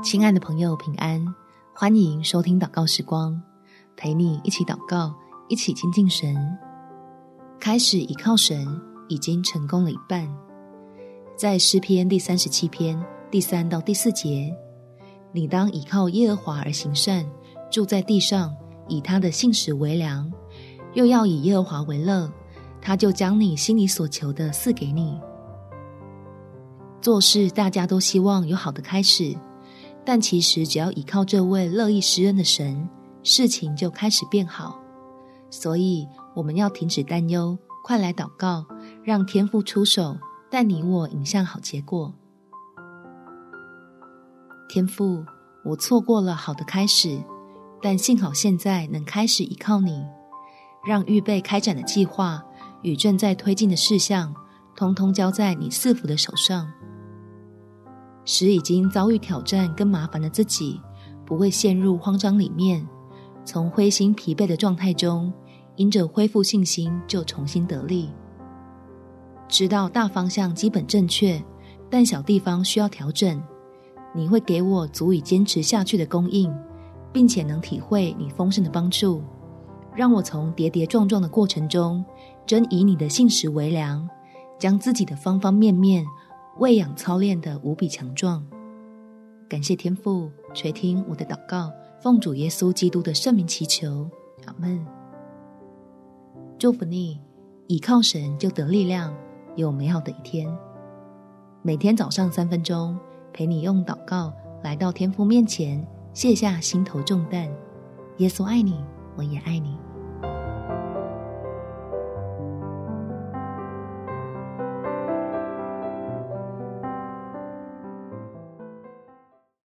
亲爱的朋友，平安！欢迎收听祷告时光，陪你一起祷告，一起亲近神。开始倚靠神，已经成功了一半。在诗篇第三十七篇第三到第四节，你当倚靠耶和华而行善，住在地上，以他的信实为粮，又要以耶和华为乐，他就将你心里所求的赐给你。做事大家都希望有好的开始。但其实，只要依靠这位乐意施恩的神，事情就开始变好。所以，我们要停止担忧，快来祷告，让天父出手，带你我迎向好结果。天父，我错过了好的开始，但幸好现在能开始依靠你，让预备开展的计划与正在推进的事项，通通交在你赐福的手上。使已经遭遇挑战跟麻烦的自己，不会陷入慌张里面，从灰心疲惫的状态中，因着恢复信心就重新得力。知道大方向基本正确，但小地方需要调整。你会给我足以坚持下去的供应，并且能体会你丰盛的帮助，让我从跌跌撞撞的过程中，真以你的信实为粮，将自己的方方面面。喂养操练的无比强壮，感谢天父垂听我的祷告，奉主耶稣基督的圣名祈求，阿门。祝福你，倚靠神就得力量，有美好的一天。每天早上三分钟，陪你用祷告来到天父面前，卸下心头重担。耶稣爱你，我也爱你。